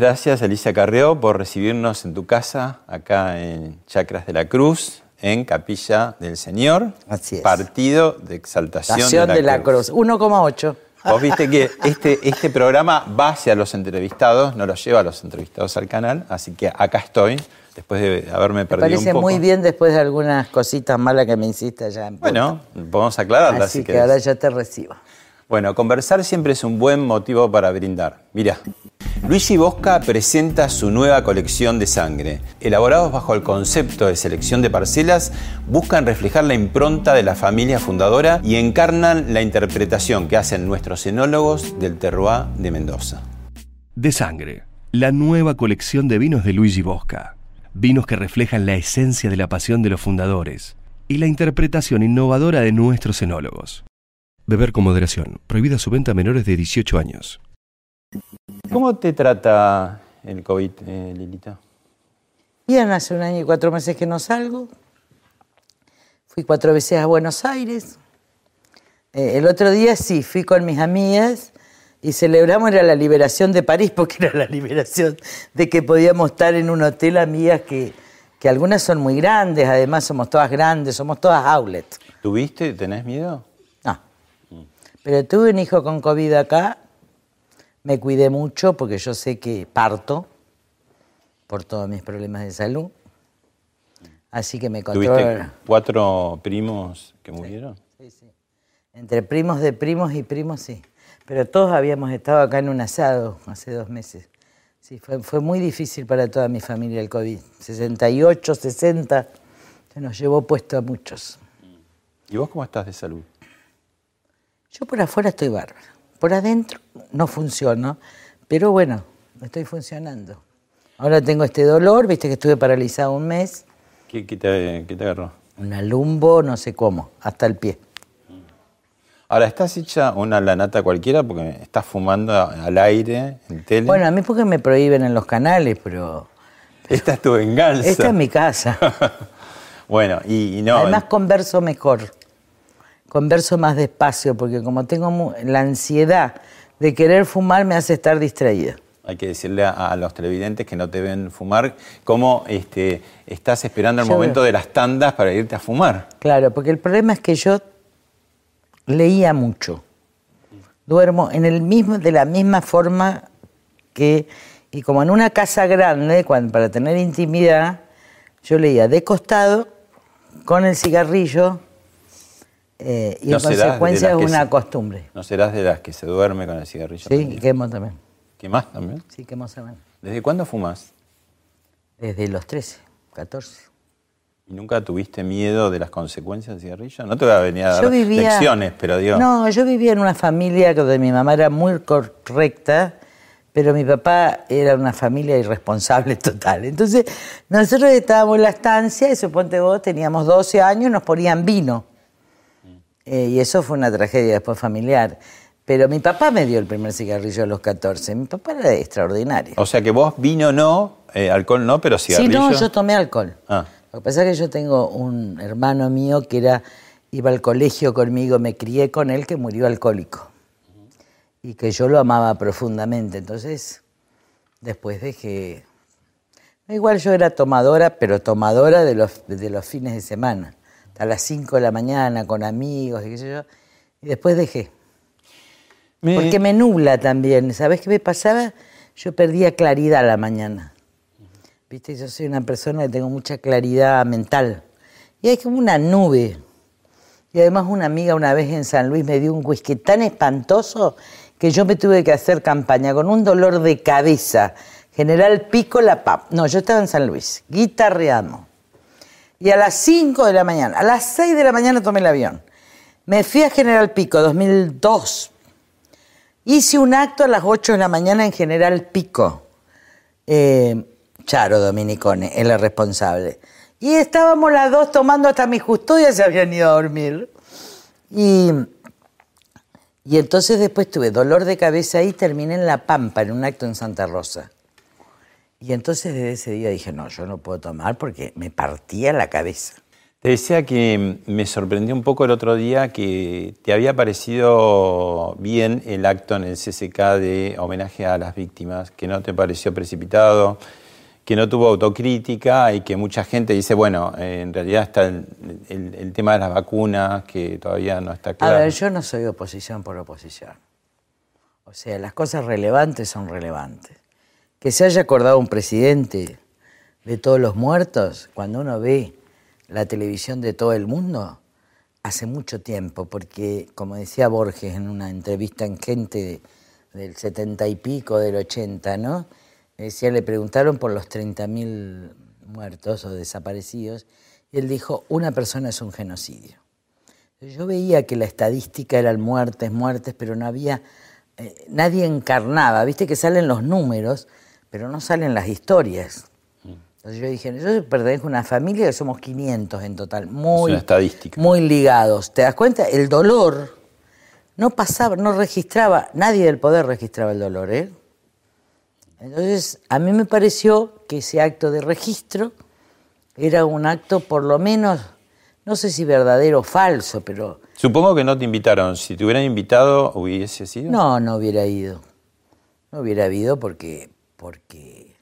Gracias, Alicia Carreo, por recibirnos en tu casa, acá en Chacras de la Cruz, en Capilla del Señor. Así es. Partido de Exaltación Estación de la, Cruz. 1,8. Vos viste que este, este programa va hacia los entrevistados, no los lleva a los entrevistados al canal, así que acá estoy, después de haberme Me perdido parece un poco. muy bien después de algunas cositas malas que me hiciste allá en Punta. Bueno, podemos aclararlas Así si que querés. ahora ya te recibo. Bueno, conversar siempre es un buen motivo para brindar. Mira, Luigi Bosca presenta su nueva colección de sangre. Elaborados bajo el concepto de selección de parcelas, buscan reflejar la impronta de la familia fundadora y encarnan la interpretación que hacen nuestros enólogos del terroir de Mendoza. De Sangre, la nueva colección de vinos de Luigi Bosca. Vinos que reflejan la esencia de la pasión de los fundadores y la interpretación innovadora de nuestros enólogos. Beber con moderación. Prohibida su venta a menores de 18 años. ¿Cómo te trata el COVID, eh, Lilita? Bien, hace un año y cuatro meses que no salgo. Fui cuatro veces a Buenos Aires. Eh, el otro día sí, fui con mis amigas y celebramos era la liberación de París, porque era la liberación de que podíamos estar en un hotel amigas que, que algunas son muy grandes, además somos todas grandes, somos todas outlet. ¿Tuviste? ¿Tenés miedo? Pero tuve un hijo con COVID acá, me cuidé mucho porque yo sé que parto por todos mis problemas de salud. Así que me ¿Tuviste controlo. cuatro primos que murieron? Sí, sí. Entre primos de primos y primos, sí. Pero todos habíamos estado acá en un asado hace dos meses. Sí, fue, fue muy difícil para toda mi familia el COVID. 68, 60, se nos llevó puesto a muchos. ¿Y vos cómo estás de salud? Yo por afuera estoy bárbaro. Por adentro no funciono, pero bueno, estoy funcionando. Ahora tengo este dolor, viste que estuve paralizado un mes, ¿Qué, qué te, qué te agarró? una lumbo, no sé cómo, hasta el pie. Ahora, ¿estás hecha una lanata cualquiera porque estás fumando al aire, en tele? Bueno, a mí porque me prohíben en los canales, pero esta es tu venganza. esta es mi casa. bueno, y, y no. Además converso mejor, converso más despacio, porque como tengo la ansiedad de querer fumar me hace estar distraída. Hay que decirle a, a los televidentes que no te ven fumar cómo este, estás esperando el Yo momento veo. de las tandas para irte a fumar. Claro, porque el problema es que yo leía mucho. Duermo en el mismo, de la misma forma que, y como en una casa grande, cuando, para tener intimidad, yo leía de costado, con el cigarrillo, eh, y No en consecuencia es una se- costumbre. No serás de las que se duerme con el cigarrillo. Sí, prendido. y quemo también. ¿Qué más también? Sí, quemo también. ¿Desde cuándo fumas? Desde los 13, 14. ¿Y nunca tuviste miedo de las consecuencias del cigarrillo? No te voy a venir a dar vivía, lecciones, pero digo. No, yo vivía en una familia donde mi mamá era muy correcta, pero mi papá era una familia irresponsable total. Entonces, nosotros estábamos en la estancia y suponte vos, teníamos 12 años, nos ponían vino. Eh, y eso fue una tragedia después familiar. Pero mi papá me dio el primer cigarrillo a los 14. Mi papá era extraordinario. O sea que vos vino no, eh, alcohol no, pero Sí, cigarrillo. no, yo tomé alcohol. Ah. Lo que pasa es que yo tengo un hermano mío que era iba al colegio conmigo, me crié con él, que murió alcohólico. y que yo lo amaba profundamente. Entonces, después dejé... Igual yo era tomadora, pero tomadora de los, de los fines de semana. A las 5 de la mañana, con amigos y qué sé yo. Y después dejé. Porque me nubla también. ¿Sabes qué me pasaba? Yo perdía claridad a la mañana. Viste, yo soy una persona que tengo mucha claridad mental. Y hay como una nube. Y además una amiga una vez en San Luis me dio un whisky tan espantoso que yo me tuve que hacer campaña con un dolor de cabeza. General Pico La Pap. No, yo estaba en San Luis, guitarreando. Y a las 5 de la mañana, a las 6 de la mañana tomé el avión. Me fui a General Pico, 2002. Hice un acto a las 8 de la mañana en General Pico. Eh, Charo Dominicone, es responsable. Y estábamos las dos tomando hasta mi custodia, se habían ido a dormir. Y, y entonces después tuve dolor de cabeza y terminé en La Pampa, en un acto en Santa Rosa. Y entonces desde ese día dije, no, yo no puedo tomar porque me partía la cabeza. Te decía que me sorprendió un poco el otro día que te había parecido bien el acto en el CCK de homenaje a las víctimas, que no te pareció precipitado, que no tuvo autocrítica y que mucha gente dice, bueno, eh, en realidad está el, tema de las vacunas que todavía no está claro. A ver, yo no soy oposición por oposición. O sea, las cosas relevantes son relevantes. Que se haya acordado un presidente de todos los muertos, cuando uno ve la televisión de todo el mundo, hace mucho tiempo, porque como decía Borges en una entrevista en Gente del setenta y pico, del ochenta, ¿no? decía, le preguntaron por los 30.000 muertos o desaparecidos, y él dijo, una persona es un genocidio. Yo veía que la estadística eran muertes, muertes, pero no había, eh, nadie encarnaba, viste que salen los números, pero no salen las historias. Entonces yo dije, yo pertenezco a una familia que somos 500 en total, muy, estadística. muy ligados. ¿Te das cuenta? El dolor no pasaba, no registraba, nadie del poder registraba el dolor, ¿eh? Entonces, a mí me pareció que ese acto de registro era un acto por lo menos, no sé si verdadero o falso, pero... Supongo que no te invitaron. Si te hubieran invitado, ¿hubiese sido? No, no hubiera ido. No hubiera ido porque, porque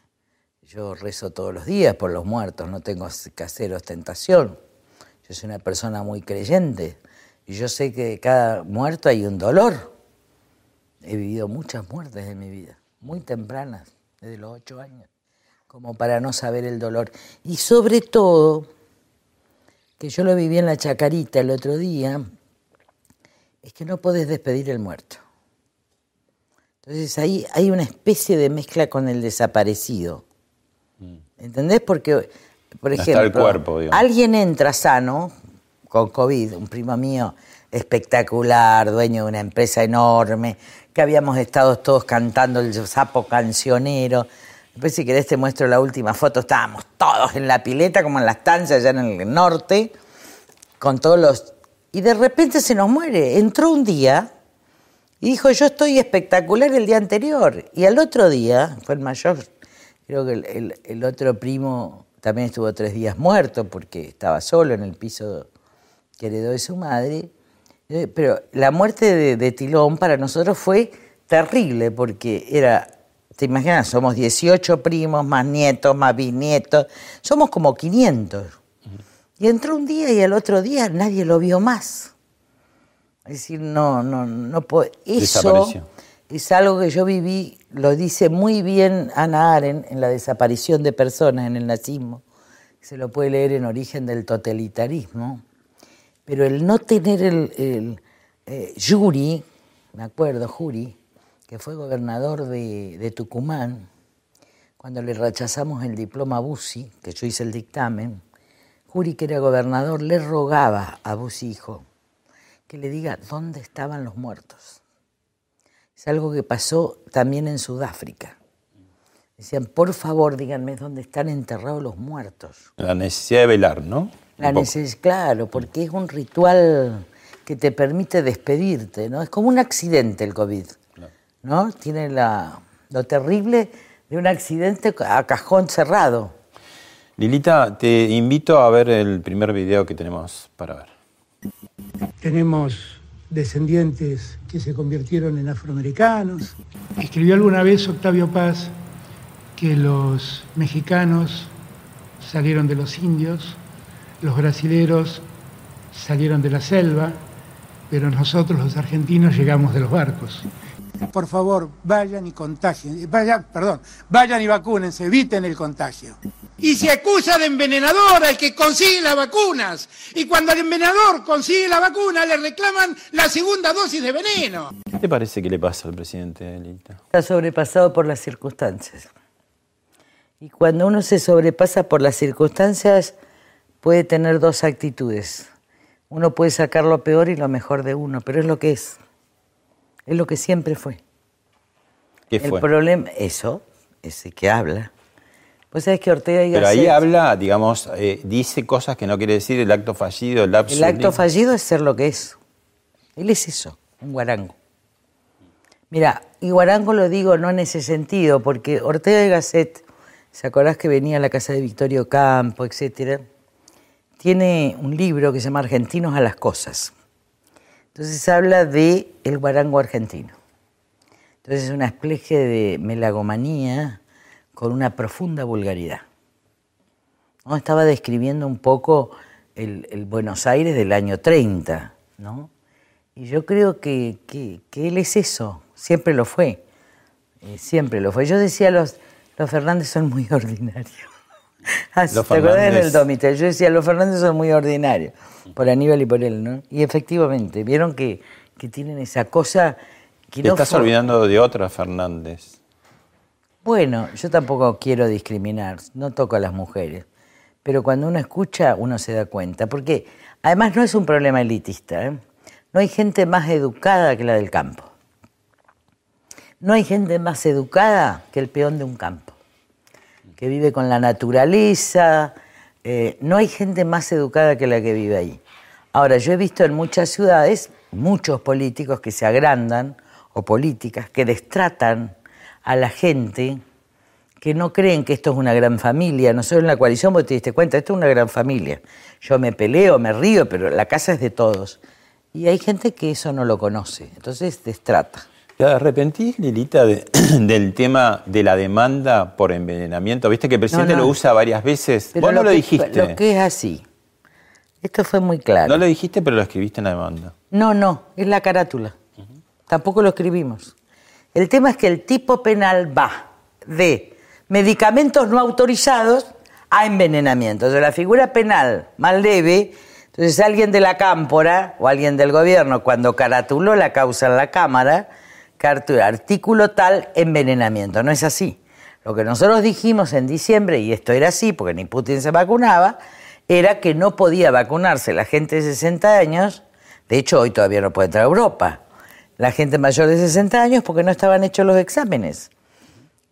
yo rezo todos los días por los muertos, no tengo que hacer ostentación. Yo soy una persona muy creyente y yo sé que cada muerto hay un dolor. He vivido muchas muertes en mi vida muy tempranas, desde los ocho años, como para no saber el dolor. Y sobre todo, que yo lo viví en la chacarita el otro día, es que no podés despedir el muerto. Entonces ahí hay una especie de mezcla con el desaparecido. Mm. ¿Entendés? Porque, por ejemplo, alguien entra sano con COVID, un primo mío espectacular, dueño de una empresa enorme, que habíamos estado todos cantando el sapo cancionero. Después, si querés, te muestro la última foto. Estábamos todos en la pileta, como en la estancia allá en el norte, con todos los. Y de repente se nos muere. Entró un día y dijo: Yo estoy espectacular el día anterior. Y al otro día, fue el mayor, creo que el, otro primo también estuvo tres días muerto porque estaba solo en el piso que heredó de su madre. Eh, pero la muerte de, Tilón para nosotros fue terrible porque era, te imaginas, somos 18 primos, más nietos, más bisnietos, somos como 500. Y entró un día y al otro día nadie lo vio más. Es decir, no, no, no puedo. Eso es algo que yo viví, lo dice muy bien Ana Aren en la desaparición de personas en el nazismo. Se lo puede leer en Origen del Totalitarismo pero el no tener el, eh, Yuri, me acuerdo, Juri, que fue gobernador de, Tucumán, cuando le rechazamos el diploma a Bussi, que yo hice el dictamen, Juri, que era gobernador, le rogaba a Bussi, hijo, que le diga dónde estaban los muertos. Es algo que pasó también en Sudáfrica. Decían, por favor, díganme dónde están enterrados los muertos. La necesidad de velar, ¿no? La necesidad, claro, porque es un ritual que te permite despedirte, ¿no? Es como un accidente el COVID, ¿no? Tiene la, lo terrible de un accidente a cajón cerrado. Lilita, te invito a ver el primer video que tenemos para ver. Tenemos descendientes que se convirtieron en afroamericanos. Escribió alguna vez Octavio Paz que los mexicanos salieron de los indios, los brasileros salieron de la selva, pero nosotros los argentinos llegamos de los barcos. Por favor, vayan y contagien, vayan, perdón, vayan y vacúnense, eviten el contagio. Y se acusa de envenenador al que consigue las vacunas. Y cuando el envenenador consigue la vacuna, le reclaman la segunda dosis de veneno. ¿Qué te parece que le pasa al presidente Lita? Está sobrepasado por las circunstancias. Y cuando uno se sobrepasa por las circunstancias, puede tener dos actitudes. Uno puede sacar lo peor y lo mejor de uno, pero es lo que es. Es lo que siempre fue. ¿Qué El fue? problema, eso, ese que habla. Pues sabes que Ortega y Pero ahí Gasset- habla, digamos, eh, dice cosas que no quiere decir el acto fallido, el lapsus. El acto fallido es ser lo que es. Él es eso, un guarango. Mira, y guarango lo digo no en ese sentido, porque Ortega y Gasset, ¿se acordás que venía a la casa de Victorio Campo, etcétera? Tiene un libro que se llama Argentinos a las cosas. Entonces habla de el guarango argentino. Entonces es una especie de melagomanía con una profunda vulgaridad. ¿no? Estaba describiendo un poco el, Buenos Aires del año 30, ¿no? Y yo creo que, que- que él es eso, siempre lo fue, eh, siempre lo fue. Yo decía, los, los Fernández son muy ordinarios. Así, Los ¿Te acuerdas en el. Domitel? Yo decía, los Fernández son muy ordinarios, por Aníbal y por él, ¿no? Y efectivamente, vieron que, que tienen esa cosa que Te no estás fue- olvidando de otra Fernández. bueno, yo tampoco quiero discriminar, no toco a las mujeres, pero cuando uno escucha uno se da cuenta, porque además no es un problema elitista, ¿eh? no hay gente más educada que la del campo, no hay gente más educada que el peón de un campo, que vive con la naturaleza, eh, no hay gente más educada que la que vive ahí. Ahora, yo he visto en muchas ciudades muchos políticos que se agrandan, o políticas que destratan a la gente que no creen que esto es una gran familia. Nosotros en la coalición, vos te diste cuenta, esto es una gran familia. Yo me peleo, me río, pero la casa es de todos. Y hay gente que eso no lo conoce, entonces destrata. ¿Te arrepentís, Lilita, de- del tema de la demanda por envenenamiento? Viste que el presidente No, no. lo usa varias veces. Pero Vos no lo que- dijiste. Lo que es así. Esto fue muy claro. No lo dijiste, pero lo escribiste en la demanda. No, no, es la carátula. Tampoco lo escribimos. El tema es que el tipo penal va de medicamentos no autorizados a envenenamiento. O sea, la figura penal más leve, entonces alguien de la cámpora o alguien del gobierno, cuando caratuló la causa en la Cámara, cartu- artículo tal, envenenamiento. No es así. Lo que nosotros dijimos en diciembre, y esto era así, porque ni Putin se vacunaba, era que no podía vacunarse la gente de 60 años, de hecho hoy todavía no puede entrar a Europa, la gente mayor de 60 años porque no estaban hechos los exámenes.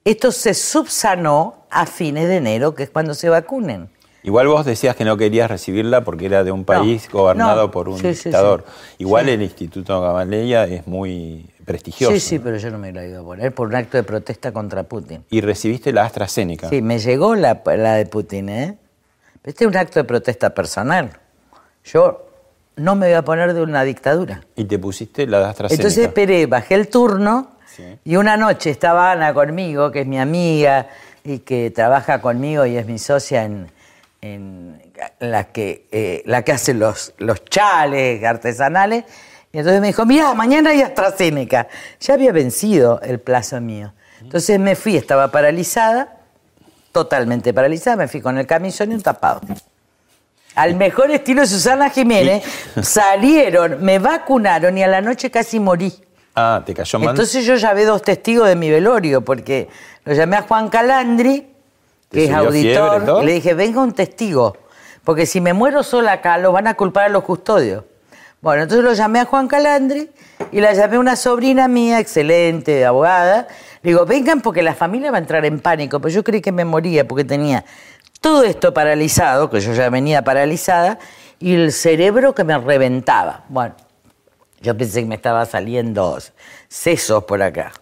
Esto se subsanó a fines de enero, que es cuando se vacunen. Igual vos decías que no querías recibirla porque era de un país gobernado no, por un sí, dictador. sí. Igual el Instituto Gamaleya es muy prestigioso. Sí, sí, pero yo no me lo iba a poner por un acto de protesta contra Putin. Y recibiste la AstraZeneca. Sí, me llegó la, la de Putin, ¿eh? Este es un acto de protesta personal. Yo no me voy a poner de una dictadura. Y te pusiste la de AstraZeneca. Entonces esperé, bajé el turno Sí. y una noche estaba Ana conmigo, que es mi amiga y que trabaja conmigo y es mi socia en, en la, que, eh, la que hace los, los chales artesanales. Y entonces me dijo, mira, mañana hay AstraZeneca. Ya había vencido el plazo mío. Entonces me fui, estaba paralizada, totalmente paralizada, me fui con el camisón y un tapado. Al mejor estilo de Susana Jiménez, salieron, me vacunaron y a la noche casi morí. Ah, te cayó mal. Entonces yo llamé dos testigos de mi velorio, porque lo llamé a Juan Calandri, ¿Te que es fiebre, auditor, y le dije, venga un testigo, porque si me muero sola acá, lo van a culpar a los custodios. Bueno, entonces lo llamé a Juan Calandri y la llamé a una sobrina mía, excelente, abogada. Le digo, vengan porque la familia va a entrar en pánico, pero yo creí que me moría porque tenía todo esto paralizado, que yo ya venía paralizada, y el cerebro que me reventaba. Bueno, yo pensé que me estaba saliendo sesos por acá.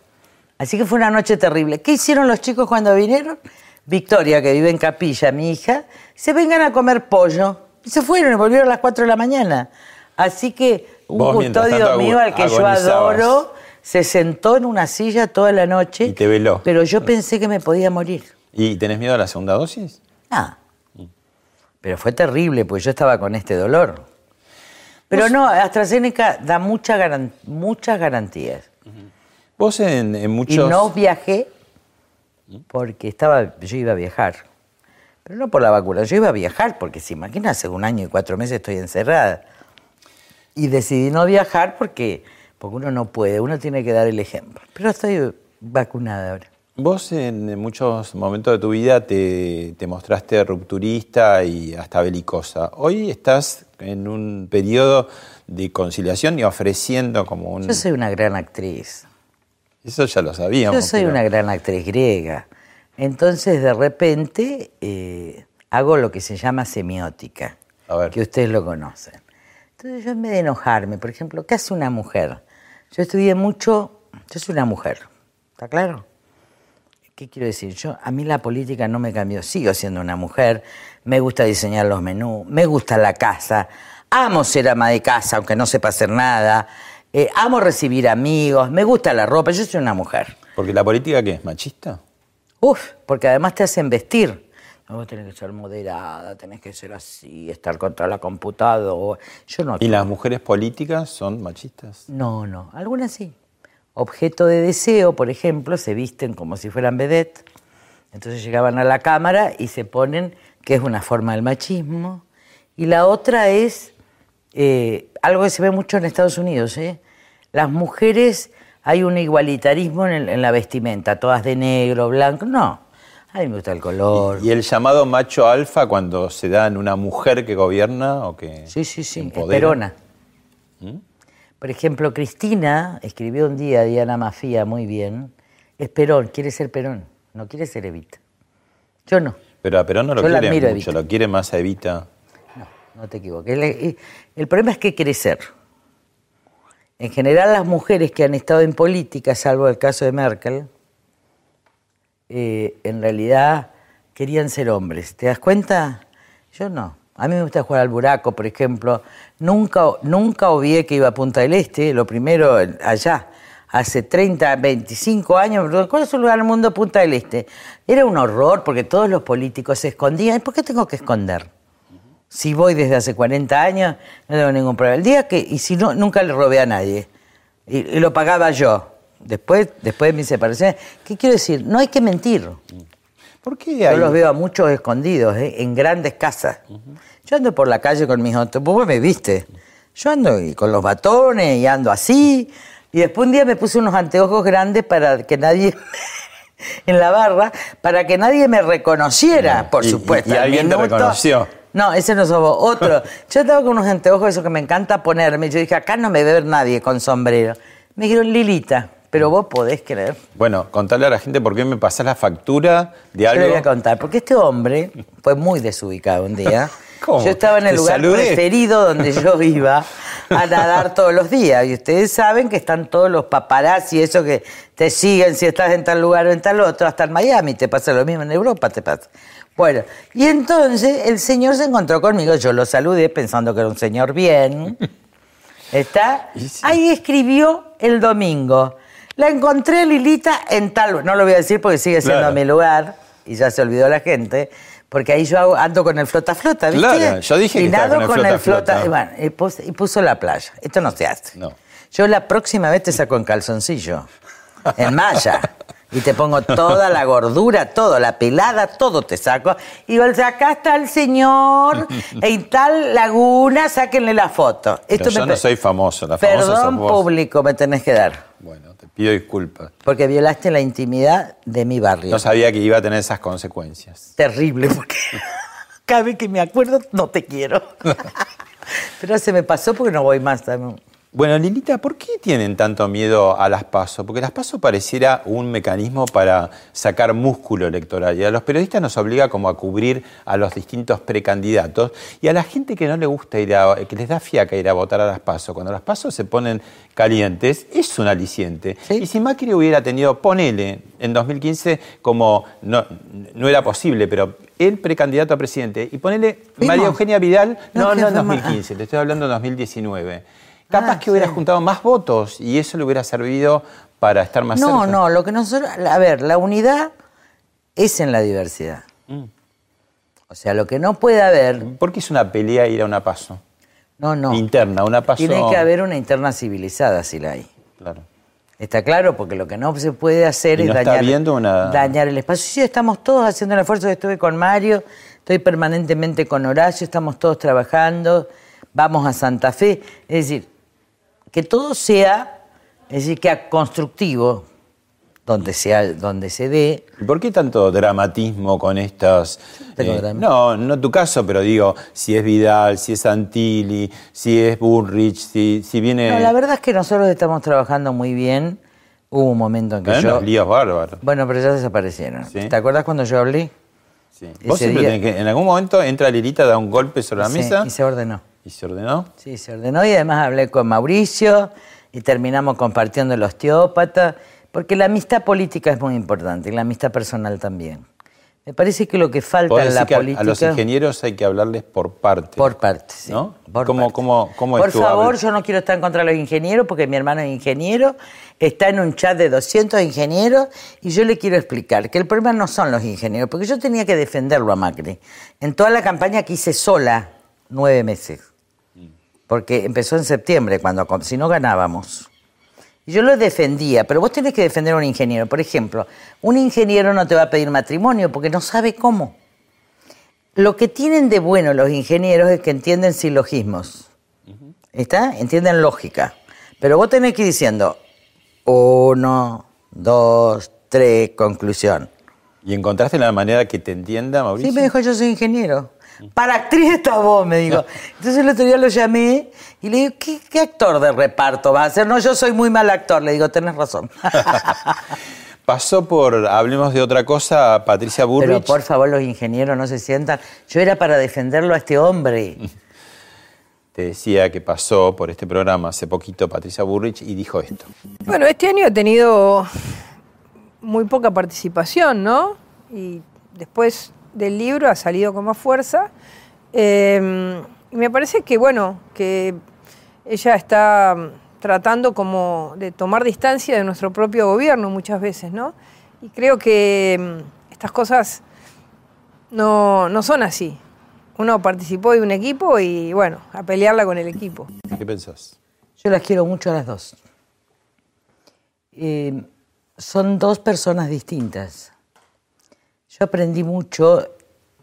Así que fue una noche terrible. ¿Qué hicieron los chicos cuando vinieron? Victoria, que vive en Capilla, mi hija, se vengan a comer pollo. Y se fueron y volvieron a las 4 de la mañana. Así que Un Vos, custodio mío al que yo adoro se sentó en una silla toda la noche. Y te veló. Pero yo pensé que me podía morir. ¿Y tenés miedo a la segunda dosis? Ah. Pero fue terrible, porque yo estaba con este dolor. Pero no, AstraZeneca da mucha garan- muchas garantías. Vos en, en Y muchos... no viajé porque estaba, yo iba a viajar. Pero no por la vacuna, yo iba a viajar porque se imagina, hace un año y cuatro meses estoy encerrada. Y decidí no viajar porque, porque uno no puede, uno tiene que dar el ejemplo. Pero estoy vacunada ahora. Vos en, muchos momentos de tu vida te, te mostraste rupturista y hasta belicosa. Hoy estás en un periodo de conciliación y ofreciendo como un... Yo soy una gran actriz. Eso ya lo sabíamos. Yo soy pero- una gran actriz griega. Entonces, de repente, eh, hago lo que se llama semiótica, A ver. que ustedes lo conocen. Entonces, yo en vez de enojarme, por ejemplo, ¿qué hace una mujer? Yo estudié mucho, yo soy una mujer, ¿está claro? ¿Qué quiero decir? Yo, a mí la política no me cambió, sigo siendo una mujer, me gusta diseñar los menús, me gusta la casa, amo ser ama de casa, aunque no sepa hacer nada, eh, amo recibir amigos, me gusta la ropa, yo soy una mujer. Porque la política, ¿qué es? ¿Machista? Uf, porque además te hacen vestir. Vos tenés que ser moderada, tenés que ser así, estar contra la computadora. Yo no. ¿Y las mujeres políticas son machistas? No, no, algunas sí. Objeto de deseo, por ejemplo, se visten como si fueran vedette. Entonces llegaban a la cámara y se ponen, que es una forma del machismo. Y la otra es eh, algo que se ve mucho en Estados Unidos. ¿eh? Las mujeres, hay un igualitarismo en, el- en la vestimenta, todas de negro, blanco. No, a mí me gusta el color. ¿Y el llamado macho alfa cuando se da en una mujer que gobierna o que Sí, sí, sí, empodera? Esperona. Por ejemplo, Cristina escribió un día a Diana Mafía muy bien. Es Perón, quiere ser Perón, no quiere ser Evita. Yo no, Pero a Perón no lo Yo quiere mucho, Evita. lo quiere más a Evita. No te equivoques. El, problema es que ser. En general, las mujeres que han estado en política, salvo el caso de Merkel, eh, en realidad querían ser hombres. ¿Te das cuenta? Yo no. A mí me gusta jugar al buraco, por ejemplo. Nunca, nunca obvié que iba a Punta del Este, lo primero allá. Hace 30, 25 años, ¿cuál es el lugar del mundo Punta del Este? Era un horror porque todos los políticos se escondían. ¿Por qué tengo que esconder? Si voy desde hace 40 años, no tengo ningún problema. El día que, y si no, nunca le robé a nadie. Y, y lo pagaba yo. Después, después de mi separación. ¿Qué quiero decir? No hay que mentir. ¿Por qué Yo los veo a muchos escondidos, ¿eh? en grandes casas. Yo ando por la calle con mis otros, vos me viste. Yo ando y con los batones y ando así. Y después un día me puse unos anteojos grandes para que nadie, en la barra, para que nadie me reconociera, por Y- supuesto. y al alguien te minuto- reconoció. No, ese no sos vos, otro. Yo estaba con unos anteojos, eso que me encanta ponerme. Yo dije, acá no me ve ver nadie con sombrero. Me dijeron, Lilita, pero vos podés creer. Bueno, contarle a la gente por qué me pasás la factura de Yo algo. le voy a contar, porque este hombre fue muy desubicado un día. ¿Cómo? Yo estaba en el lugar saludé. preferido donde yo iba a nadar todos los días. Y ustedes saben que están todos los paparazzi, eso que te siguen si estás en tal lugar o en tal otro, hasta en Miami te pasa lo mismo, en Europa te pasa. Bueno, y entonces el señor se encontró conmigo, yo lo saludé pensando que era un señor bien. ¿Está? Sí. Ahí escribió el domingo. La encontré Lilita en tal, no lo voy a decir porque sigue siendo Claro. mi lugar y ya se olvidó la gente, porque ahí yo hago- ando con el flota flota, ¿viste? Claro, yo dije y que nado con el flota, flota. y, bueno, y pus- y puso la playa. Esto no se hace. No. Yo la próxima vez te saco en calzoncillo, en malla. Y te pongo toda la gordura, todo, la pelada, todo te saco. Y digo, acá está el señor en tal laguna, sáquenle la foto. Pero yo me no soy famoso, la famosa Perdón vos. público me tenés que dar. Bueno, te pido disculpas. Porque violaste la intimidad de mi barrio. No sabía que iba a tener esas consecuencias. Terrible, porque cada vez que me acuerdo no te quiero. Pero se me pasó porque no voy más. también. Bueno, Lilita, ¿por qué tienen tanto miedo a las PASO? Porque las PASO pareciera un mecanismo para sacar músculo electoral y a los periodistas nos obliga como a cubrir a los distintos precandidatos y a la gente que no le gusta ir a, que les da fiaca ir a votar a las PASO. Cuando las PASO se ponen calientes, es un aliciente. Sí. Y si Macri hubiera tenido, ponele, en 2015 como no, no era posible, pero el precandidato a presidente, y ponele. María Eugenia Vidal, No, no, no en fuimos. 2015, te estoy hablando de 2019. Capaz Ah, que hubiera sí. juntado más votos y eso le hubiera servido para estar más No, cerca. no, lo que nosotros, a ver, la unidad es en la diversidad. Mm. O sea, lo que no puede haber, ¿Por qué es una pelea ir a una paso? no, no. Interna, una paso. Tiene que haber una interna civilizada si la hay. Claro. Está claro, porque lo que no se puede hacer ¿Y es no está dañar, una- dañar el espacio. Sí, estamos todos haciendo el esfuerzo. Estuve con Mario, estoy permanentemente con Horacio, estamos todos trabajando, vamos a Santa Fe. Es decir, que todo sea, es decir, que a constructivo, donde, sea, donde se dé. ¿Y por qué tanto dramatismo con estas? eh, no, no tu caso, pero digo, si es Vidal, si es Antilli, si es Bullrich, si, si viene. No, la verdad es que nosotros estamos trabajando muy bien. Hubo un momento en que ¿Eh? yo... Los líos bárbaros. Bueno, pero ya desaparecieron. Sí. ¿Te acuerdas cuando yo hablé? Sí. Vos siempre día- tenés que, en algún momento entra Lilita, da un golpe sobre la Sí, mesa y se ordenó. Y se ordenó. Sí, se ordenó y además hablé con Mauricio y terminamos compartiendo el osteópata, porque la amistad política es muy importante y la amistad personal también. Me parece que lo que falta en la que política... a los ingenieros hay que hablarles por parte. Por parte, sí. ¿No? Por ¿Cómo- parte. cómo- cómo es Por favor, yo no quiero estar en contra de los ingenieros porque mi hermano es ingeniero, está en un chat de 200 ingenieros y yo le quiero explicar que el problema no son los ingenieros, porque yo tenía que defenderlo a Macri. En toda la campaña que hice sola, nueve meses, porque empezó en septiembre, cuando si no ganábamos. Y Yo lo defendía, pero vos tenés que defender a un ingeniero. Por ejemplo, un ingeniero no te va a pedir matrimonio porque no sabe cómo. Lo que tienen de bueno los ingenieros es que entienden silogismos. ¿Está? Entienden lógica. Pero vos tenés que ir diciendo uno, dos, tres, conclusión. ¿Y encontraste la manera que te entienda, Mauricio? Sí, me dijo, yo soy ingeniero. Para actriz está vos, me dijo. Entonces el otro día lo llamé y le digo, ¿qué, qué actor de reparto vas a ser? No, yo soy muy mal actor. Le digo, tenés razón. Pasó por, hablemos de otra cosa, Patricia Burrich. Pero por favor, los ingenieros no se sientan. Yo era para defenderlo a este hombre. Te decía que pasó por este programa hace poquito Patricia Burrich y dijo esto. Bueno, este año ha tenido muy poca participación, ¿no? Y después del libro ha salido con más fuerza. Eh, y me parece que, bueno, que ella está mm, tratando como de tomar distancia de nuestro propio gobierno muchas veces, ¿no? Y creo que mm, estas cosas no, no son así. Uno participó de un equipo y, bueno, a pelearla con el equipo. ¿Qué pensás? Yo las quiero mucho a las dos. Eh, son dos personas distintas. Yo aprendí mucho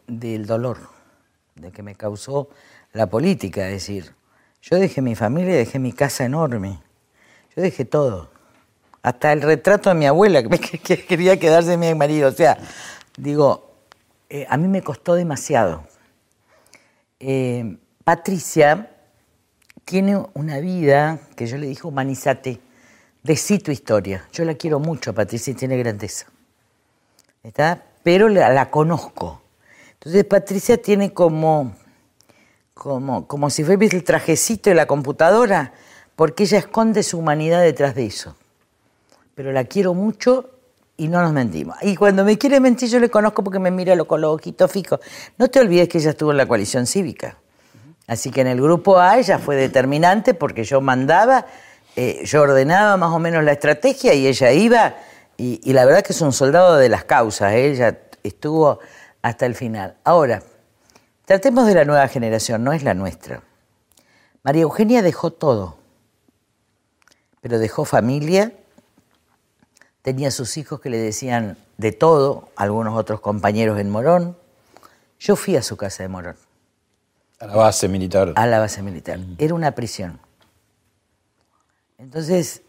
del dolor, de que me causó la política, es decir, yo dejé mi familia, dejé mi casa enorme, yo dejé todo, hasta el retrato de mi abuela que, quería quedarse mi marido, o sea, digo, eh, a mí me costó demasiado. Eh, Patricia tiene una vida que yo le dije, humanizate, decí tu historia. Yo la quiero mucho, Patricia, y tiene grandeza. ¿Está? Pero la, conozco. Entonces Patricia tiene como, como, como si fuera el trajecito de la computadora, porque ella esconde su humanidad detrás de eso. Pero la quiero mucho y no nos mentimos. Y cuando me quiere mentir, yo le conozco porque me mira con los ojitos fijos. No te olvides que ella estuvo en la coalición cívica. Así que en el grupo A ella fue determinante porque yo mandaba, eh, yo ordenaba más o menos la estrategia y ella iba. Y, y la verdad que es un soldado de las causas. ¿eh? Ella estuvo hasta el final. Ahora, tratemos de la nueva generación, no es la nuestra. María Eugenia dejó todo, pero dejó familia, tenía sus hijos que le decían de todo, algunos otros compañeros en Morón. Yo fui a su casa de Morón, A la base militar. a la base militar. Era una prisión. Entonces,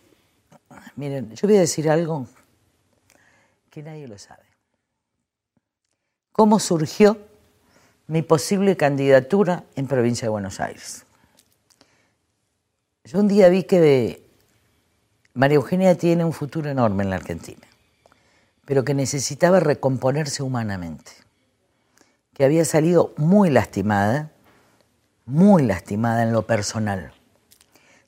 miren, yo voy a decir algo que nadie lo sabe. ¿Cómo surgió mi posible candidatura en provincia de Buenos Aires? Yo un día vi que María Eugenia tiene un futuro enorme en la Argentina, pero que necesitaba recomponerse humanamente, que había salido muy lastimada, muy lastimada en lo personal.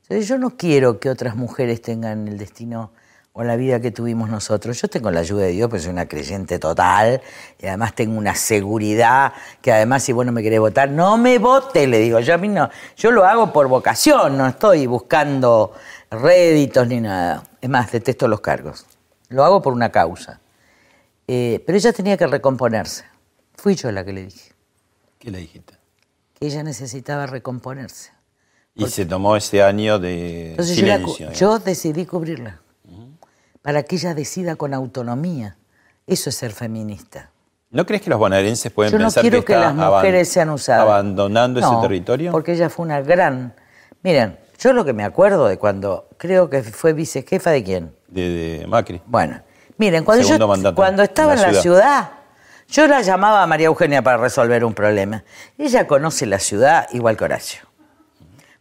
Entonces yo no quiero que otras mujeres tengan el destino o la vida que tuvimos nosotros. Yo tengo la ayuda de Dios, pues soy una creyente total y además tengo una seguridad que además si vos no me querés votar, no me vote, le digo. Yo a mí no, yo lo hago por vocación, no estoy buscando réditos ni nada. Es más, detesto los cargos. Lo hago por una causa. Eh, pero ella tenía que recomponerse. Fui yo la que le dije. ¿Qué le dijiste? Que ella necesitaba recomponerse. Y se tomó ese año de Entonces yo, la silencio. yo decidí cubrirla. Para que ella decida con autonomía. Eso es ser feminista. ¿No crees que los bonaerenses pueden Yo no pensar quiero que, está las mujeres sean usadas. abandonando No, ese territorio? Porque ella fue una gran. Miren, yo lo que me acuerdo de cuando creo que fue vicejefa de quién. De, de Macri. Bueno, miren, cuando Segundo yo mandato cuando estaba en en la la ciudad, yo la llamaba a María Eugenia para resolver un problema. Ella conoce la ciudad igual que Horacio.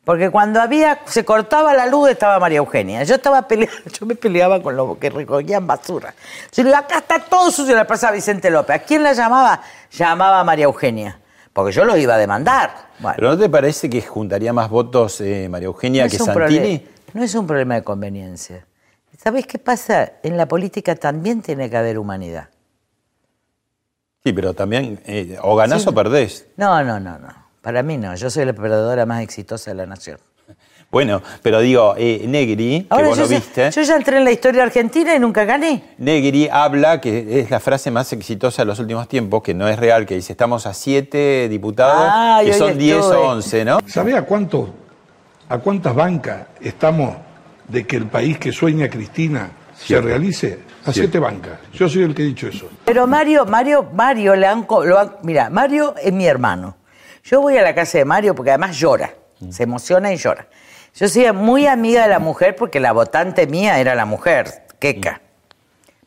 Porque cuando había, se cortaba la luz estaba María Eugenia. Yo estaba peleando, yo me peleaba con los que recogían basura. Yo le digo, acá está todo sucio en la plaza Vicente López. ¿A quién la llamaba? Llamaba a María Eugenia. Porque yo los iba a demandar. Bueno, ¿Pero no te parece que juntaría más votos eh, María Eugenia no que Santini? No es un problema de conveniencia. ¿Sabés qué pasa? En la política también tiene que haber humanidad. Sí, pero también eh, o ganás Sí. o perdés. No, no, no, no. Para mí no. Yo soy la perdedora más exitosa de la nación. Bueno, pero digo, eh, Negri, que vos yo, lo ya- viste, yo ya entré en la historia argentina y nunca gané. Negri habla, que es la frase más exitosa de los últimos tiempos, que no es real, que dice, estamos a siete diputados, que son 10 estuve. o 11, ¿no? ¿Sabe a cuánto, a cuántas bancas estamos de que el país que sueña Cristina se realice? A siete bancas. Yo soy el que he dicho eso. Pero Mario, Mario, Mario, le han, lo han- mira, Mario es mi hermano. Yo voy a la casa de Mario porque además llora, se emociona y llora. Yo soy muy amiga de la mujer porque la votante mía era la mujer, Queca.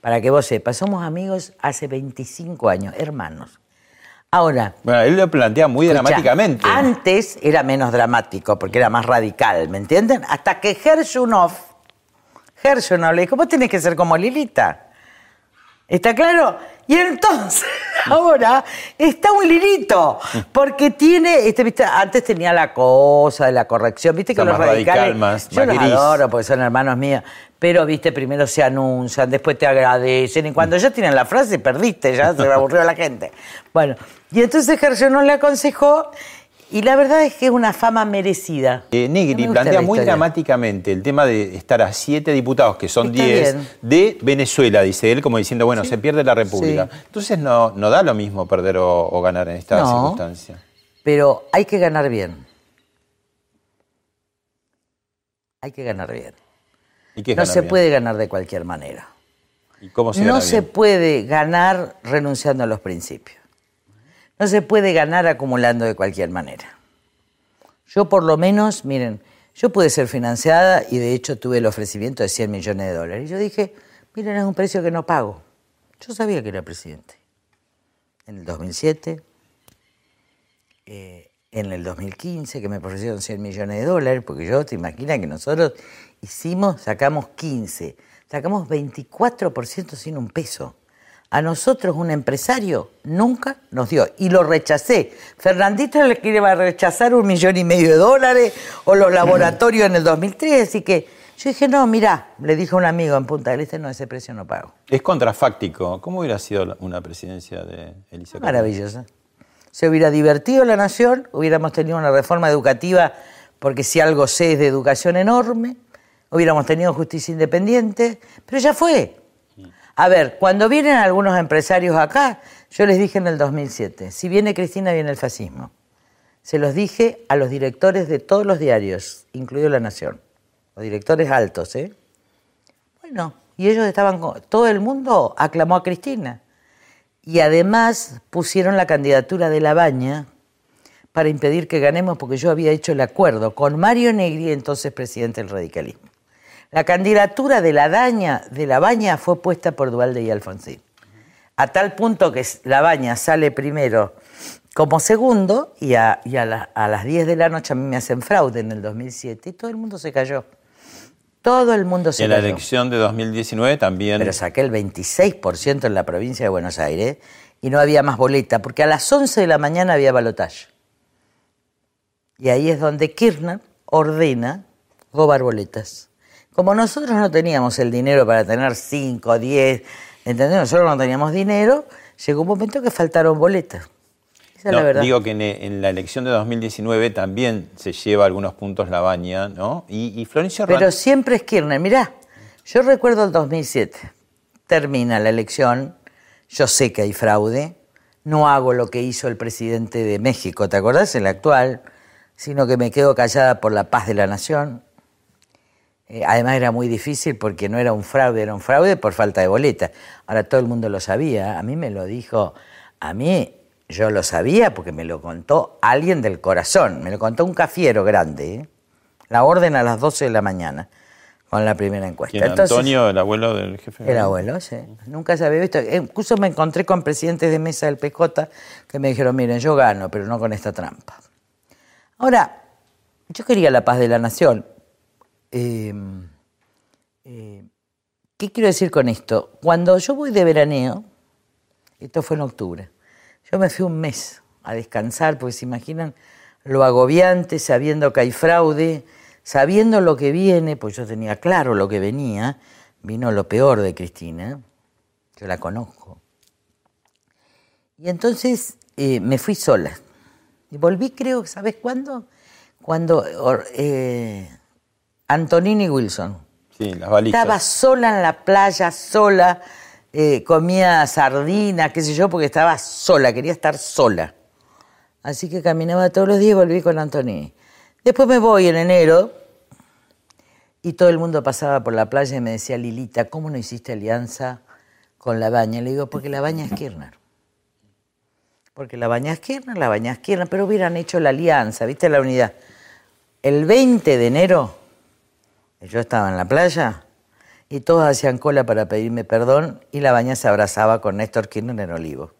Para que vos sepas, somos amigos hace 25 años, hermanos. Ahora, Bueno, él lo plantea muy dramáticamente. Antes era menos dramático porque era más radical, ¿me entienden? Hasta que Gershunov, Gershunov le dijo, vos tenés que ser como Lilita. ¿Está claro? Y entonces, ahora está un lirito, porque tiene, este, ¿viste? antes tenía la cosa de la corrección, viste que Está los más radical, radicales, más- yo más los gris. adoro porque son hermanos míos, pero viste, primero se anuncian, después te agradecen, y cuando ya tienen la frase, perdiste, ya se aburrió la gente. Bueno, y entonces Gershunov le aconsejó, y la verdad es que es una fama merecida. Eh, Negri No me gusta plantea la muy dramáticamente el tema de estar a siete diputados, que son Está 10, bien. de Venezuela, dice él, como diciendo, bueno, se pierde la República. Sí. Entonces no, no da lo mismo perder o, o ganar en esta No. circunstancia. Pero hay que ganar bien. Hay que ganar bien. ¿Y qué es No ganar se bien? puede ganar de cualquier manera. ¿Y cómo se No gana se puede ganar renunciando a los principios. No se puede ganar acumulando de cualquier manera. Yo por lo menos, miren, yo pude ser financiada y de hecho tuve el ofrecimiento de 100 millones de dólares. Y yo dije, miren, es un precio que no pago. Yo sabía que era presidente. En el 2007, eh, en el 2015, que me ofrecieron 100 millones de dólares, porque yo, te imaginas que nosotros hicimos, sacamos 15, sacamos 24% sin un peso. A nosotros un empresario nunca nos dio y lo rechacé. Fernandito le quiere rechazar un millón y medio de dólares o los laboratorios en el 2003, así que yo dije, no, mirá, le dije a un amigo en Punta del Este, no, ese precio no pago. Es contrafáctico. ¿Cómo hubiera sido una presidencia de Elisa? Maravillosa. Se hubiera divertido la nación, hubiéramos tenido una reforma educativa, porque si algo sé es de educación enorme, hubiéramos tenido justicia independiente, pero ya fue. A ver, cuando vienen algunos empresarios acá, yo les dije en el 2007, si viene Cristina, viene el fascismo. Se los dije a los directores de todos los diarios, incluido La Nación, los directores altos, ¿eh? Bueno, y ellos estaban, con- todo el mundo aclamó a Cristina. Y además pusieron la candidatura de La Baña para impedir que ganemos, porque yo había hecho el acuerdo con Mario Negri, entonces presidente del radicalismo. La candidatura de la, Daña, de la Baña fue puesta por Dualde y Alfonsín. A tal punto que La Baña sale primero como segundo y, a, y a la- a las 10 de la noche a mí me hacen fraude en el 2007 y todo el mundo se cayó. Todo el mundo se En la cayó. elección de 2019 también. Pero saqué el 26% en la provincia de Buenos Aires y no había más boleta, porque a las 11 de la mañana había balotaje. Y ahí es donde Kirchner ordena robar boletas. Como nosotros no teníamos el dinero para tener 5, 10, ¿entendés? Nosotros no teníamos dinero, llegó un momento que faltaron boletas. Esa es No, la verdad. digo que en, en la elección de 2019 también se lleva algunos puntos la baña, ¿no? Y, y Florencio Pero siempre es Kirchner. Mirá, yo recuerdo el 2007. Termina la elección, yo sé que hay fraude, no hago lo que hizo el presidente de México, ¿te acordás? El actual, sino que me quedo callada por la paz de la nación. Eh, además era muy difícil porque no era un fraude, era un fraude por falta de boleta. Ahora todo el mundo lo sabía, a mí me lo dijo, a mí yo lo sabía porque me lo contó alguien del corazón, me lo contó un cafiero grande, ¿eh? la orden a las 12 de la mañana con la primera encuesta. ¿Quién, Entonces, Antonio, el abuelo del jefe. el abuelo, sí. Nunca se había visto. Incluso me encontré con presidentes de mesa del PJ que me dijeron, miren, yo gano, pero no con esta trampa. Ahora, yo quería la paz de la nación. Eh, eh, ¿Qué quiero decir con esto? Cuando yo voy de veraneo, esto fue en octubre, yo me fui un mes a descansar, porque se imaginan lo agobiante, sabiendo que hay fraude, sabiendo lo que viene, pues yo tenía claro lo que venía, vino lo peor de Cristina, yo la conozco. Y entonces eh, me fui sola. Y volví, creo, ¿sabes cuándo? Cuando eh, Antonini Wilson. Sí, las balizas. Estaba sola en la playa, sola, eh, comía sardina, qué sé yo, porque estaba sola, quería estar sola. Así que caminaba todos los días y volví con Antonini. Después me voy en enero y todo el mundo pasaba por la playa y me decía, Lilita, ¿cómo no hiciste alianza con la baña? Le digo, porque la baña es Kirchner. Porque la baña es Kirchner, la baña es Kirchner, pero hubieran hecho la alianza, ¿viste la unidad? El 20 de enero yo estaba en la playa y todos hacían cola para pedirme perdón y la baña se abrazaba con Néstor Kirchner en Olivo,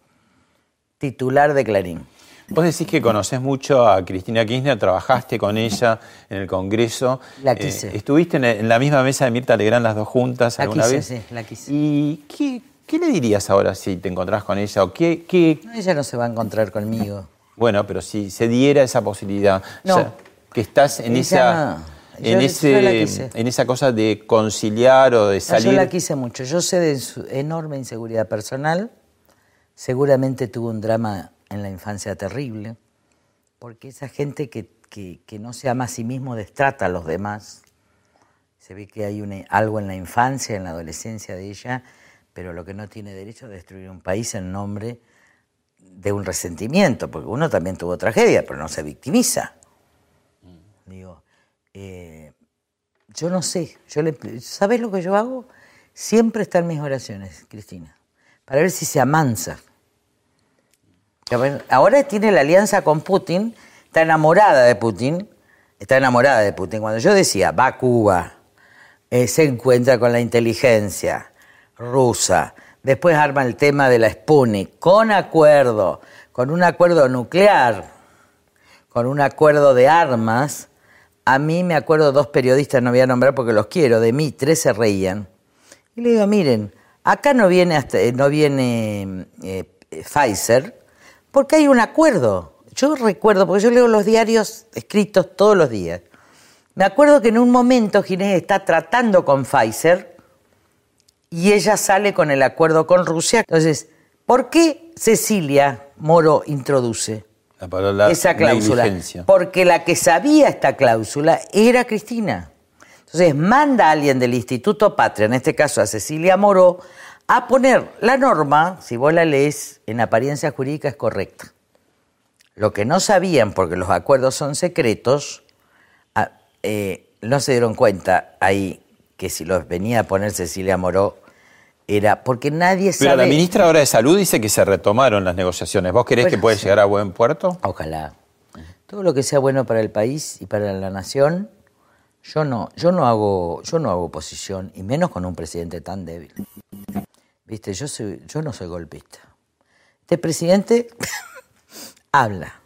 titular de Clarín. Vos decís que conoces mucho a Cristina Kirchner, trabajaste con ella en el Congreso. La Eh, quise. ¿Estuviste en, la misma mesa de Mirta Legrand las dos juntas La alguna quise, vez? sí, la quise. ¿Y qué, qué le dirías ahora si te encontrás con ella? ¿O qué, qué- No, ella no se va a encontrar conmigo. Bueno, pero si se diera esa posibilidad, No. o sea, que estás en Ella esa... En, Yo- yo la ese, quise. en esa cosa de conciliar o de No, salir. yo la quise mucho. Yo sé de su enorme inseguridad personal. Seguramente tuvo un drama en la infancia terrible. Porque esa gente que, que- que no se ama a sí mismo destrata a los demás. Se ve que hay una- algo en la infancia, en la adolescencia de ella, pero lo que no tiene derecho es destruir un país en nombre de un resentimiento, porque uno también tuvo tragedia, pero no se victimiza. Digo, eh, yo no sé, yo le, ¿sabes lo que yo hago? Siempre están mis oraciones, Cristina, para ver si se amansa. Ahora tiene la alianza con Putin, está enamorada de Putin, está enamorada de Putin. Cuando yo decía, va a Cuba, eh, se encuentra con la inteligencia rusa, después arma el tema de la Sputnik, con acuerdo, con un acuerdo nuclear, con un acuerdo de armas, a mí me acuerdo dos periodistas, no voy a nombrar porque los quiero, de mí, tres se reían. Y le digo, miren, acá no viene, hasta, eh, no viene eh, eh, Pfizer porque hay un acuerdo. Yo recuerdo, porque yo leo los diarios escritos todos los días. Me acuerdo que en un momento Ginés está tratando con Pfizer y ella sale con el acuerdo con Rusia. Entonces, ¿por qué Cecilia Moro introduce? La palabra esa cláusula. Porque la que sabía esta cláusula era Cristina. Entonces manda a alguien del Instituto Patria, en este caso a Cecilia Moró, a poner la norma, si vos la lees, en apariencia jurídica es correcta. Lo que no sabían, porque los acuerdos son secretos, ah, eh, no se dieron cuenta ahí que si los venía a poner Cecilia Moró era porque nadie Pero sabe. la ministra ahora de Salud dice que se retomaron las negociaciones. ¿Vos Bueno, que puede sí. llegar a buen puerto? Ojalá. Todo lo que sea bueno para el país y para la nación, yo no, yo no hago, yo no hago oposición, y menos con un presidente tan débil. Viste, yo soy, yo no soy golpista. Este presidente habla,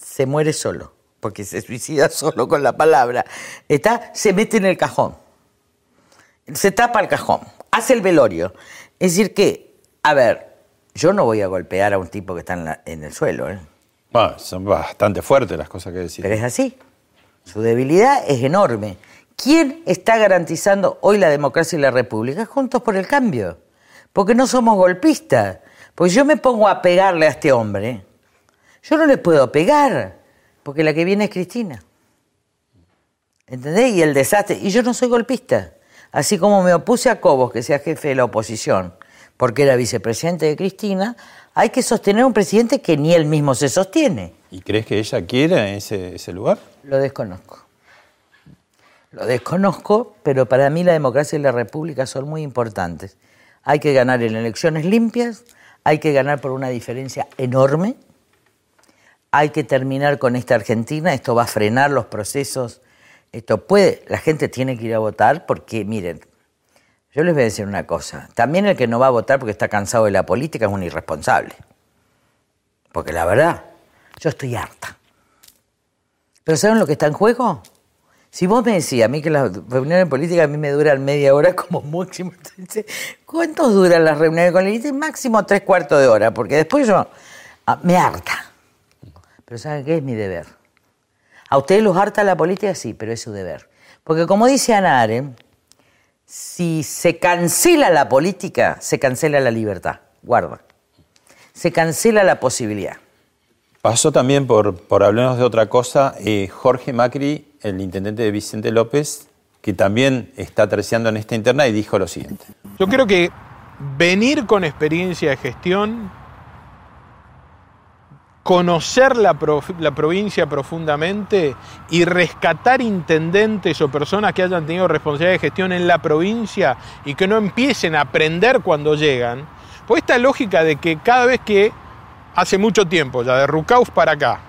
se muere solo, porque se suicida solo con la palabra. Está, se mete en el cajón. Se tapa el cajón, hace el velorio. Es decir que, a ver, yo no voy a golpear a un tipo que está en, la- en el suelo, ¿eh? Bueno, son bastante fuertes las cosas que decís. Pero es así. Su debilidad es enorme. ¿Quién está garantizando hoy la democracia y la república? Juntos por el cambio. Porque no somos golpistas. Pues yo me pongo a pegarle a este hombre. Yo no le puedo pegar, porque la que viene es Cristina. ¿Entendés? Y el desastre. Y yo no soy golpista. Así como me opuse a Cobos, que sea jefe de la oposición, porque era vicepresidente de Cristina, hay que sostener un presidente que ni él mismo se sostiene. ¿Y crees que ella quiere ese, ese lugar? Lo desconozco. Lo desconozco, pero para mí la democracia y la república son muy importantes. Hay que ganar en elecciones limpias, hay que ganar por una diferencia enorme, hay que terminar con esta Argentina, esto va a frenar los procesos esto puede, la gente tiene que ir a votar porque, miren, yo les voy a decir una cosa, también el que no va a votar porque está cansado de la política es un irresponsable. Porque la verdad, yo estoy harta. Pero ¿saben lo que está en juego? Si vos me decías a mí que las reuniones políticas a mí me duran media hora como máximo, ¿cuántos duran las reuniones con el Máximo tres cuartos de hora, porque después yo ah, me harta. Pero ¿saben qué es mi deber? A ustedes los harta la política, sí, pero es su deber. Porque como dice Ana si se cancela la política, se cancela la libertad. Guarda. Se cancela la posibilidad. Pasó también por, por hablarnos de otra cosa, eh, Jorge Macri, el intendente de Vicente López, que también está terciando en esta interna y dijo lo siguiente. Yo creo que venir con experiencia de gestión conocer la, provincia profundamente y rescatar intendentes o personas que hayan tenido responsabilidad de gestión en la provincia y que no empiecen a aprender cuando llegan. Pues esta lógica de que cada vez que, hace mucho tiempo ya, de Rucauf para acá,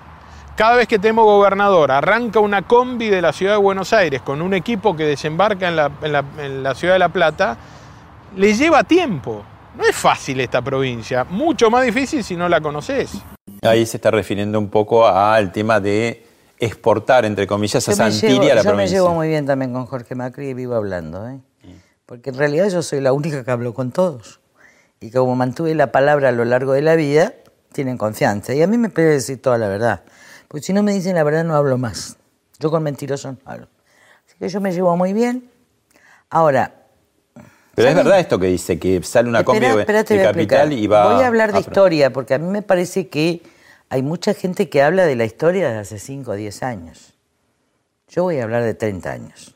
cada vez que tenemos gobernador, arranca una combi de la ciudad de Buenos Aires con un equipo que desembarca en la, en la ciudad de La Plata, le lleva tiempo. No es fácil esta provincia, mucho más difícil si no la conoces. Ahí se está refiriendo un poco al tema de exportar, entre comillas, a Santiria a la yo provincia. Yo me llevo muy bien también con Jorge Macri y vivo hablando, ¿eh? porque en realidad yo soy la única que hablo con todos. Y como mantuve la palabra a lo largo de la vida, tienen confianza. Y a mí me puede decir toda la verdad. Porque si no me dicen la verdad, no hablo más. Yo con mentirosos no hablo. Así que yo me llevo muy bien. Ahora, pero es verdad esto que dice, que sale una combi de capital y va... Voy a hablar de historia, porque a mí me parece que hay mucha gente que habla de la historia de hace 5 o 10 años. Yo voy a hablar de 30 años.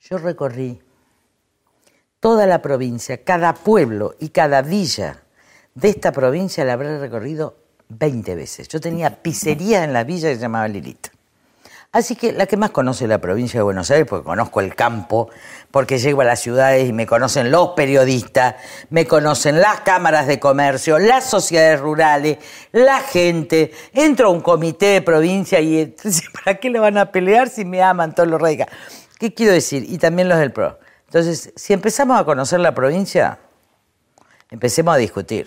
Yo recorrí toda la provincia, cada pueblo y cada villa de esta provincia la habré recorrido 20 veces. Yo tenía pizzería en la villa que se llamaba Lilita. Así que la que más conoce la provincia de Buenos Aires, porque conozco el campo, porque llego a las ciudades y me conocen los periodistas, me conocen las cámaras de comercio, las sociedades rurales, la gente. Entro a un comité de provincia y ¿para qué le van a pelear si me aman todos los radicales? ¿Qué quiero decir? Y también los del PRO. Entonces, si empezamos a conocer la provincia, empecemos a discutir.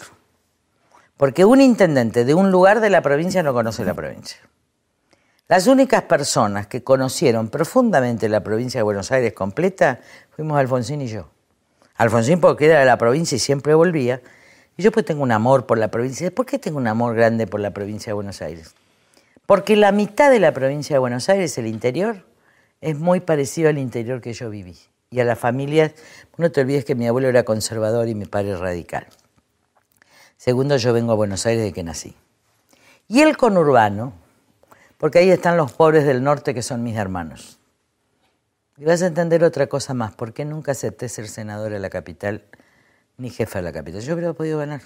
Porque un intendente de un lugar de la provincia no conoce la provincia. Las únicas personas que conocieron profundamente la provincia de Buenos Aires completa fuimos Alfonsín y yo. Alfonsín porque era de la provincia y siempre volvía. Y yo pues tengo un amor por la provincia. ¿Por qué tengo un amor grande por la provincia de Buenos Aires? Porque la mitad de la provincia de Buenos Aires, el interior, es muy parecido al interior que yo viví. Y a las familias, no te olvides que mi abuelo era conservador y mi padre radical. Segundo, yo vengo a Buenos Aires de que nací. Y el conurbano, porque ahí están los pobres del norte que son mis hermanos. Y vas a entender otra cosa más, ¿por qué nunca acepté ser senador de la capital ni jefa de la capital? Yo hubiera podido ganar,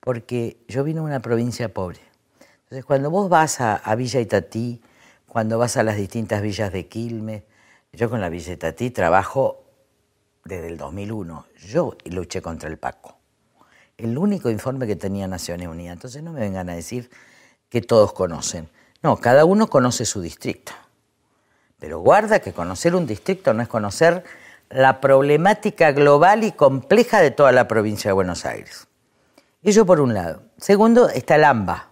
porque yo vine de una provincia pobre. Entonces, cuando vos vas a, Villa Itatí, cuando vas a las distintas villas de Quilmes, yo con la Villa Itatí trabajo desde el 2001. Yo luché contra el Paco. El único informe que tenía Naciones Unidas. Entonces no me vengan a decir que todos conocen. No, cada uno conoce su distrito. Pero guarda que conocer un distrito no es conocer la problemática global y compleja de toda la provincia de Buenos Aires. Eso por un lado. Segundo, está el AMBA.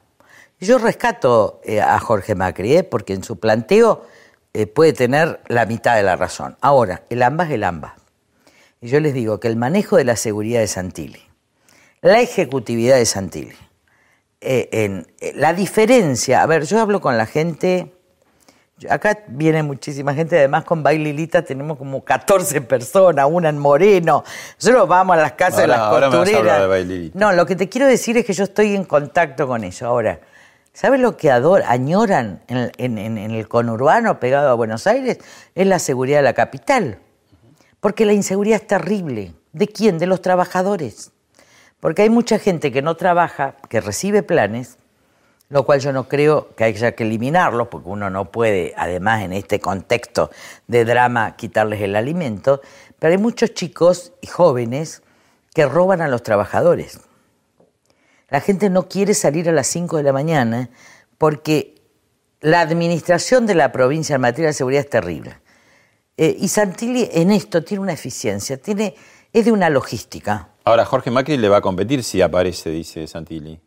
Yo rescato eh, a Jorge Macri, eh, porque en su planteo eh, puede tener la mitad de la razón. Ahora, el AMBA es el AMBA. Y yo les digo que el manejo de la seguridad de Santilli, la ejecutividad de Santilli, eh, en eh, la diferencia, a ver, yo hablo con la gente Acá viene muchísima gente, además con Baililita tenemos como 14 personas, una en Moreno. Nosotros vamos a las casas de las ahora me vas a costureras. hablar de Baililita. No, lo que te quiero decir es que yo estoy en contacto con ellos. Ahora, ¿sabes lo que ador, añoran en, el- en- en- en el conurbano pegado a Buenos Aires? Es la seguridad de la capital. Porque la inseguridad es terrible. ¿De quién? De los trabajadores. Porque hay mucha gente que no trabaja, que recibe planes, lo cual yo no creo que haya que eliminarlos, porque uno no puede, además en este contexto de drama, quitarles el alimento, pero hay muchos chicos y jóvenes que roban a los trabajadores. La gente no quiere salir a las 5 de la mañana porque la administración de la provincia en materia de seguridad es terrible. Eh, y Santilli en esto tiene una eficiencia, tiene, es de una logística. Ahora, Jorge Macri le va a competir si aparece, dice Santilli.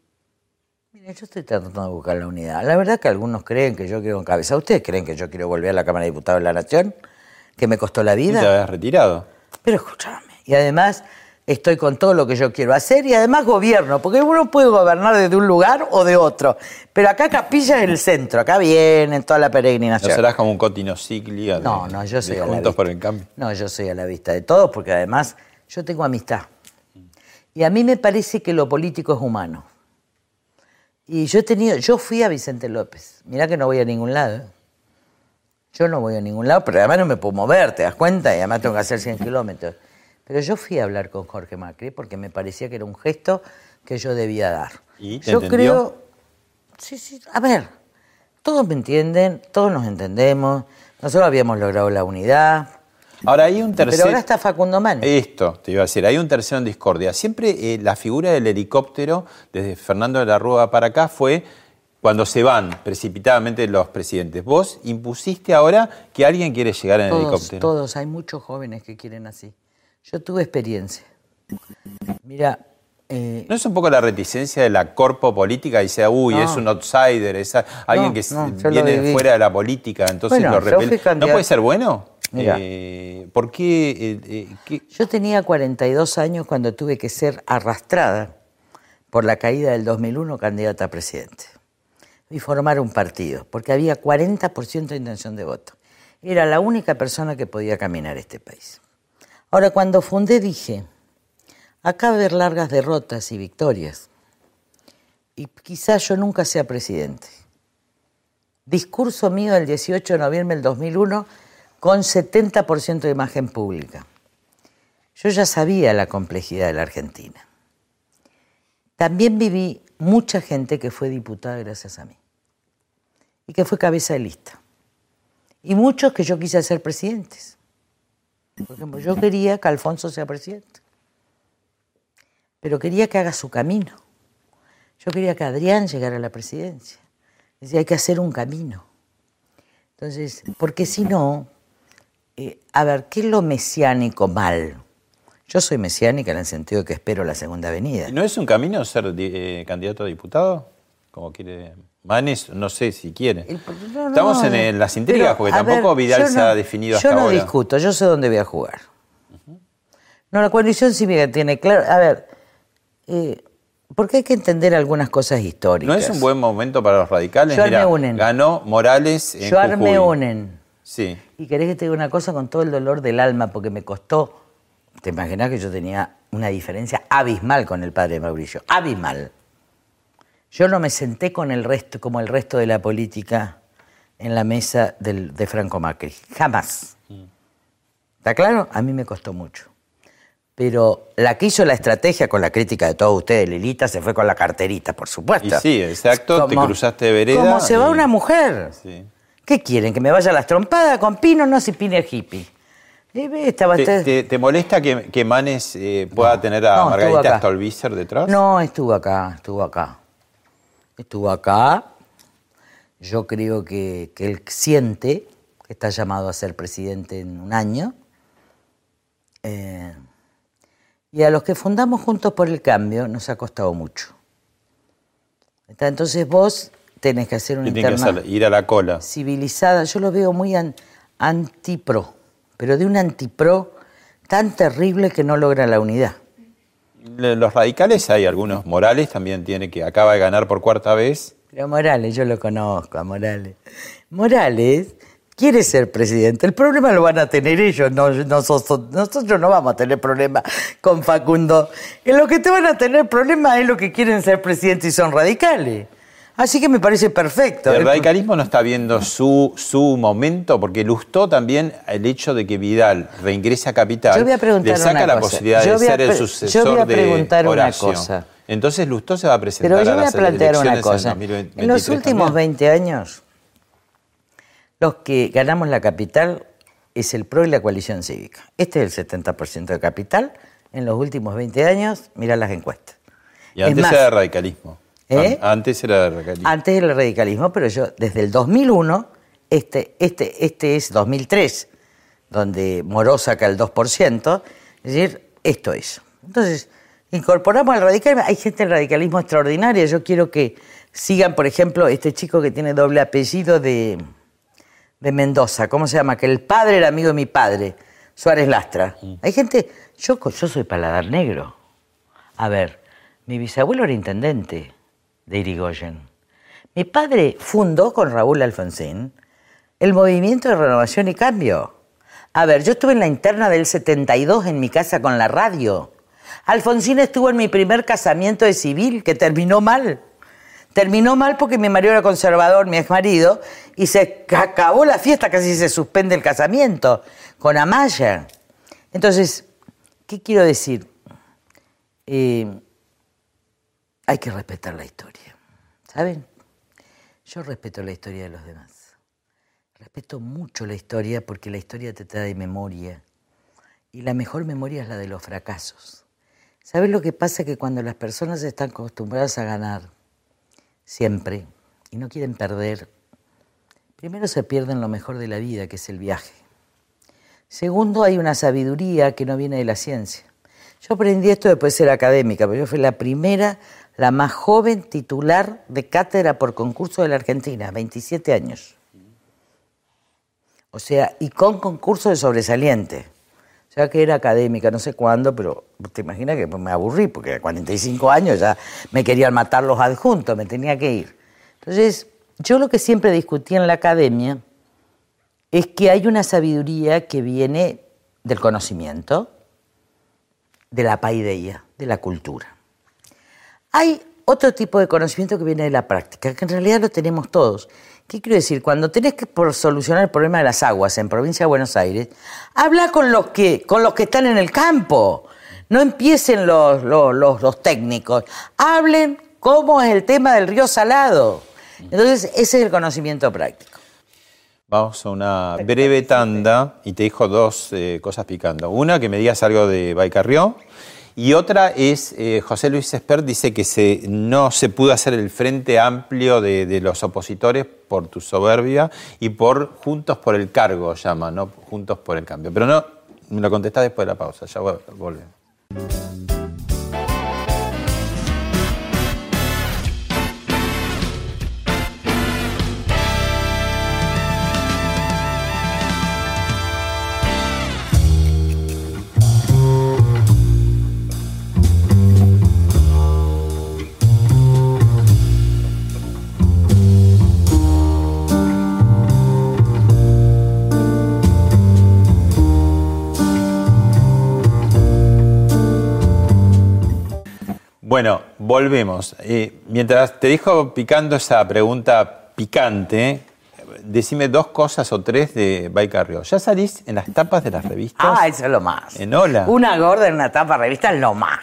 Mire, yo estoy tratando de buscar la unidad. La verdad que algunos creen que yo quiero encabezar. ¿Ustedes creen que yo quiero volver a la Cámara de Diputados de la Nación? ¿Que me costó la Y te vida? habías retirado. Pero escúchame. Y además estoy con todo lo que yo quiero hacer y además gobierno, porque uno puede gobernar desde un lugar o de otro. Pero acá Capilla es el centro, acá viene toda la ¿No peregrinación. serás como un Cotino Ciglia de, No, no, yo soy a la Juntos vista. por el Cambio? No, yo soy a la vista de todos, porque además yo tengo amistad. Y a mí me parece que lo político es humano. Y yo he tenido, yo fui a Vicente López. Mirá que no voy a ningún lado. ¿eh? Yo no voy a ningún lado, pero además no me puedo mover, ¿te das cuenta? Y además tengo que hacer 100 kilómetros. Pero yo fui a hablar con Jorge Macri porque me parecía que era un gesto que yo debía dar. ¿Y te yo entendió? creo. Sí, sí. A ver, todos me entienden, todos nos entendemos. Nosotros habíamos logrado la unidad. Ahora hay un tercer... Pero ahora está Facundo Manes. Esto, te iba a decir, hay un tercero en discordia. Siempre eh, la figura del helicóptero, desde Fernando de la Rúa para acá, fue cuando se van precipitadamente los presidentes. Vos impusiste ahora que alguien quiere llegar en todos, helicóptero. todos, hay muchos jóvenes que quieren así. Yo tuve experiencia. Mira, eh, ¿No es un poco la reticencia de la corpo política? Y sea, uy, No. es un outsider, es alguien No, que no, viene fuera de la política, entonces Bueno, lo repele. ¿No puede ser bueno? Eh, ¿Por qué? eh, eh, qué- yo tenía 42 años cuando tuve que ser arrastrada por la caída del 2001 candidata a presidente y formar un partido, porque había 40% de intención de voto. Era la única persona que podía caminar este país. Ahora, cuando fundé dije, acá va a haber largas derrotas y victorias, y quizás yo nunca sea presidente. Discurso mío del 18 de noviembre del 2001 con 70% de imagen pública. Yo ya sabía la complejidad de la Argentina. También viví mucha gente que fue diputada gracias a mí y que fue cabeza de lista. Y muchos que yo quise hacer presidentes. Por ejemplo, yo quería que Alfonso sea presidente, pero quería que haga su camino. Yo quería que Adrián llegara a la presidencia. Decía, hay que hacer un camino. Entonces, porque si no, eh, a ver, ¿qué es lo mesiánico mal? Yo soy mesiánica en el sentido de que espero la segunda venida. ¿No es un camino ser eh, candidato a diputado? Como quiere Manes, no sé si quiere. El- no, no, Estamos en el- las intrigas, Pero, porque tampoco ver, Vidal se no- ha definido hasta Yo no ahora. discuto, yo sé dónde voy a jugar. No, la coalición cívica tiene claro. A ver, eh, porque hay que entender algunas cosas históricas. ¿No es un buen momento para los radicales? Yo armé Mira, unen. ganó Morales en Yo Jujuy. unen. Sí. Y querés que te diga una cosa con todo el dolor del alma, porque me costó. Te imaginás que yo tenía una diferencia abismal con el padre de Mauricio. Abismal. Yo no me senté con el resto, como el resto de la política en la mesa del- de Franco Macri. Jamás. ¿Está claro? A mí me costó mucho. Pero la que hizo la estrategia con la crítica de todos ustedes, Lilita, se fue con la carterita, por supuesto. Y sí, exacto, te cruzaste de vereda Como se va una mujer. sí. ¿Qué quieren? ¿Que me vaya a las trompadas con Pino? No, si Pino es hippie. ¿Te, usted- te- te molesta que, que Manes eh, pueda tener a no, Margarita. Stolbizer detrás? No, estuvo acá, estuvo acá. Estuvo acá. Yo creo que, que él siente que está llamado a ser presidente en un año. Eh, y a los que fundamos Juntos por el Cambio nos ha costado mucho. Entonces vos tenés que hacer una ¿Qué tiene que interna hacer? Ir a la cola. civilizada. Yo lo veo muy an- antipro, pero de un antipro tan terrible que no logra la unidad. Los radicales hay algunos. Morales también tiene que acaba de ganar por cuarta vez. Pero Morales, yo lo conozco a Morales. Morales quiere ser presidente. El problema lo van a tener ellos, no, nosotros, nosotros no vamos a tener problema con Facundo. En lo que te van a tener problema es lo que quieren ser presidente y son radicales. Así que me parece perfecto. El radicalismo no está viendo su, su momento, porque lustó también el hecho de que Vidal reingrese a Capital. Yo voy a preguntar le saca una la cosa. posibilidad Yo de voy a ser el sucesor yo voy a preguntar de una cosa. Entonces Lustó se va a presentar Pero yo a voy a las plantear una cosa. En, 2023 En los últimos también. 20 años, los que ganamos la capital es el PRO y la coalición cívica. Este es el 70% de capital. En los últimos 20 años, mira las encuestas. Y Es antes más, era radicalismo. ¿Eh? An- Antes era de radicalismo. Antes del radicalismo, pero yo desde el 2001, este, este, este es 2003, donde Moró saca el 2%, es decir, esto es. Entonces, incorporamos al radicalismo, hay gente del radicalismo extraordinaria, yo quiero que sigan, por ejemplo, este chico que tiene doble apellido de, de Mendoza, ¿cómo se llama? Que el padre era amigo de mi padre, Suárez Lastra. Hay gente, yo, yo soy paladar negro. A ver, mi bisabuelo era intendente de Irigoyen. Mi padre fundó con Raúl Alfonsín el movimiento de renovación y cambio. A ver, yo estuve en la interna del 72 en mi casa con la radio. Alfonsín estuvo en mi primer casamiento de civil que terminó mal. Terminó mal porque mi marido era conservador, mi ex marido, y se ca- acabó la fiesta, casi se suspende el casamiento, con Amaya. Entonces, ¿qué quiero decir? Eh, hay que respetar la historia. ¿Saben? Yo respeto la historia de los demás. Respeto mucho la historia porque la historia te trae memoria. Y la mejor memoria es la de los fracasos. ¿Sabes lo que pasa? Que cuando las personas están acostumbradas a ganar, siempre, y no quieren perder, primero se pierden lo mejor de la vida, que es el viaje. Segundo, hay una sabiduría que no viene de la ciencia. Yo aprendí esto después de ser académica, pero yo fui la primera, la más joven titular de cátedra por concurso de la Argentina, 27 años. O sea, y con concurso de sobresaliente. O sea que era académica, no sé cuándo, pero te imaginas que me aburrí, porque a 45 años ya me querían matar los adjuntos, me tenía que ir. Entonces, yo lo que siempre discutí en la academia es que hay una sabiduría que viene del conocimiento, de la paideia, de la cultura. Hay otro tipo de conocimiento que viene de la práctica, que en realidad lo tenemos todos. ¿Qué quiero decir? Cuando tenés que por solucionar el problema de las aguas en provincia de Buenos Aires, habla con los que, con los que están en el campo. No empiecen los, los, los- los técnicos. Hablen cómo es el tema del río Salado. Entonces, ese es el conocimiento práctico. Vamos a una breve tanda y te dejo dos eh, cosas picando. Una, que me digas algo de Baicarrió. Y otra es, eh, José Luis Espert dice que se, no se pudo hacer el frente amplio de, de los opositores por tu soberbia y por Juntos por el Cargo, llama, no Juntos por el Cambio. Pero no, me lo contestás después de la pausa, ya vol- volvemos. Volvemos. Eh, mientras te dejo picando esa pregunta picante, decime dos cosas o tres de Baicarrió. ¿Ya salís en las tapas de las revistas? Ah, eso es lo más. En Hola. Una gorda en una tapa revista es lo más.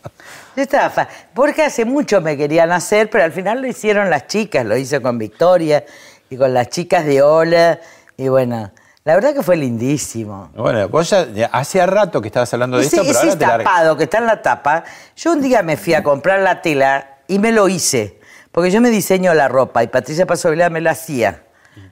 Yo estaba fa- Porque hace mucho me querían hacer, pero al final lo hicieron las chicas, lo hice con Victoria y con las chicas de Hola. Y bueno, la verdad que fue lindísimo. Bueno, vos ya, hace rato que estabas hablando de Ese, esto, pero ese ahora te tapado que está en la tapa, yo un día me fui a comprar la tela y me lo hice. Porque yo me diseño la ropa y Patricia Pasovilá me la hacía,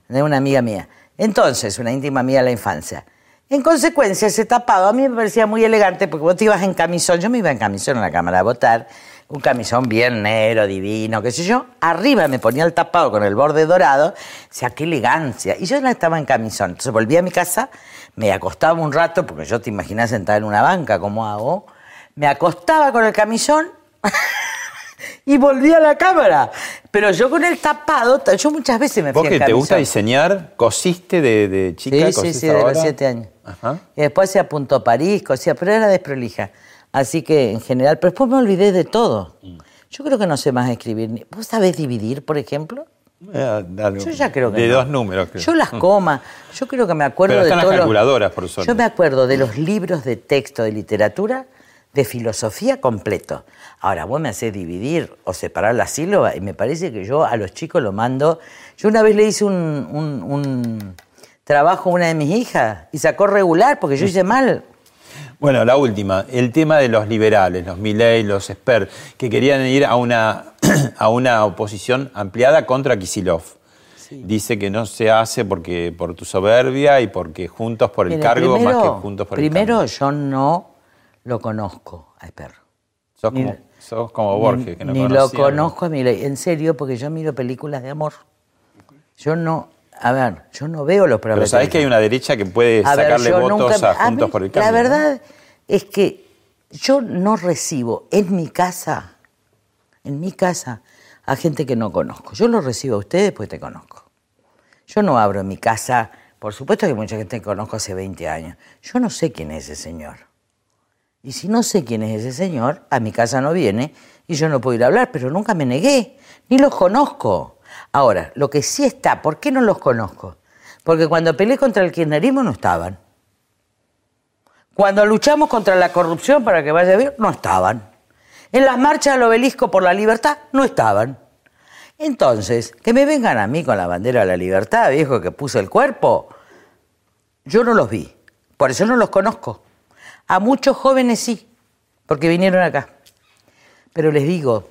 de una amiga mía. Entonces, una íntima mía de la infancia. En consecuencia, ese tapado a mí me parecía muy elegante porque vos te ibas en camisón, yo me iba en camisón a la Cámara a votar, un camisón bien negro, divino, qué sé yo. Arriba me ponía el tapado con el borde dorado, o sea, qué elegancia. Y yo no estaba en camisón. Entonces volví a mi casa, me acostaba un rato, porque yo te imaginas sentada en una banca, ¿cómo hago? Me acostaba con el camisón y volví a la cámara. Pero yo con el tapado, ta- yo muchas veces me fui Vos que te gusta diseñar, cosiste de, de chica, Sí, sí, sí, de los siete años. Ajá. Y después se apuntó a París, cosía, pero era desprolija. Así que en general, pero después me olvidé de todo. Yo creo que no sé más escribir. ni- ¿Vos sabés dividir, por ejemplo? Eh, Yo ya creo que De no. dos números, creo. Yo las comas. Yo creo que me acuerdo Pero de las calculadoras, por suerte. Yo me acuerdo de los libros de texto de literatura, de filosofía completo. Ahora, vos me hacés dividir o separar la sílaba y me parece que yo a los chicos lo mando. Yo una vez le hice un, un- un trabajo a una de mis hijas y sacó regular porque yo hice mal. Bueno, la última, el tema de los liberales, los Milley, los Esper, que querían ir a una, a una oposición ampliada contra Kisilov. Dice que no se hace porque por tu soberbia y porque juntos por el cargo primero- más que juntos por Primero, el cargo. yo no lo conozco al perro. Sos ni- como, sos como Borges, que no Ni lo conozco a Milei, en serio, porque yo miro películas de amor. Yo no, a ver, yo no veo los Pero programas. sabés que hay una derecha que puede A sacarle votos nunca- a a Juntos mí, por el Cambio. La verdad es que yo no recibo en mi casa, en mi casa, a gente que no conozco. Yo los recibo a ustedes porque te conozco. Yo no abro en mi casa, por supuesto que mucha gente que conozco hace 20 años. Yo no sé quién es ese señor. Y si no sé quién es ese señor, a mi casa no viene y yo no puedo ir a hablar, pero nunca me negué, ni los conozco. Ahora, lo que sí está, ¿por qué no los conozco? Porque cuando peleé contra el kirchnerismo no estaban. Cuando luchamos contra la corrupción para que vaya bien, no estaban. En las marchas al obelisco por la libertad, no estaban. Entonces, que me vengan a mí con la bandera de la libertad, viejo, que puse el cuerpo, yo no los vi. Por eso no los conozco. A muchos jóvenes sí, porque vinieron acá. Pero les digo,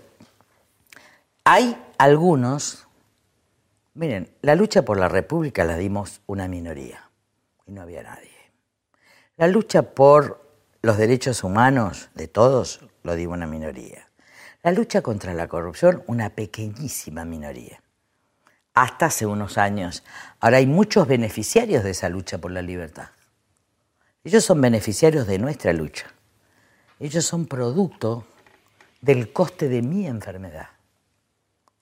hay algunos, miren, la lucha por la República la dimos una minoría y no había nadie. La lucha por los derechos humanos de todos lo dio una minoría. La lucha contra la corrupción, una pequeñísima minoría. Hasta hace unos años. Ahora hay muchos beneficiarios de esa lucha por la libertad. Ellos son beneficiarios de nuestra lucha. Ellos son producto del coste de mi enfermedad.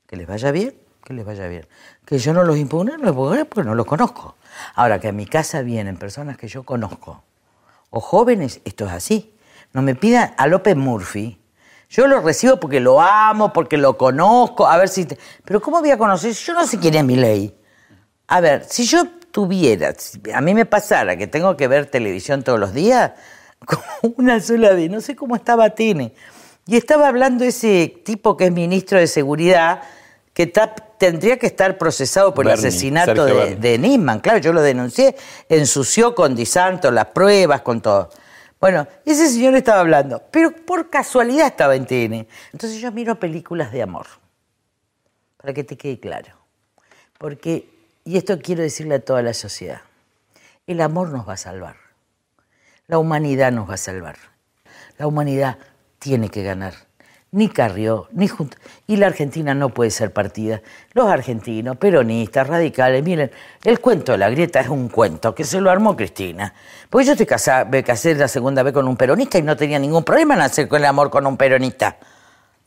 Que les vaya bien, que les vaya bien. Que yo no los impugné, no los impugné porque no los conozco. Ahora que a mi casa vienen personas que yo conozco, o jóvenes, esto es así. No me pidan a López Murphy. Yo lo recibo porque lo amo, porque lo conozco, a ver si... te- Pero ¿cómo voy a conocer? Yo no sé quién es mi ley. A ver, si yo tuviera, a mí me pasara que tengo que ver televisión todos los días, como una sola vez, no sé cómo estaba Tene, y estaba hablando ese tipo que es ministro de Seguridad, que ta- tendría que estar procesado por el asesinato de, de Nisman, claro, yo lo denuncié, ensució con Di Santo las pruebas, con todo. Bueno, ese señor estaba hablando, pero por casualidad estaba en TN. Entonces yo miro películas de amor, para que te quede claro. Porque, y esto quiero decirle a toda la sociedad, el amor nos va a salvar. La humanidad nos va a salvar. La humanidad tiene que ganar. Ni Carrió, ni Junta. Y la Argentina no puede ser partida. Los argentinos, peronistas, radicales, miren, el cuento de la grieta es un cuento que se lo armó Cristina. Porque yo estoy casada, me casé la segunda vez con un peronista y no tenía ningún problema en hacer con el amor con un peronista.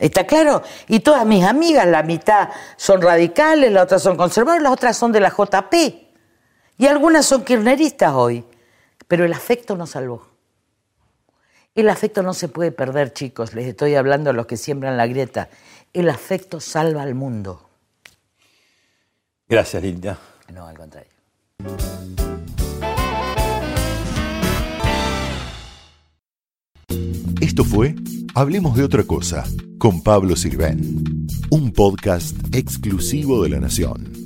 ¿Está claro? Y todas mis amigas, la mitad son radicales, la otra son conservadoras, las otras son de la JP. Y algunas son kirchneristas hoy. Pero el afecto nos salvó. El afecto no se puede perder, chicos. Les estoy hablando a los que siembran la grieta. El afecto salva al mundo. Gracias, Linda. No, al contrario. Esto fue Hablemos de otra cosa con Pablo Sirven, un podcast exclusivo de La Nación.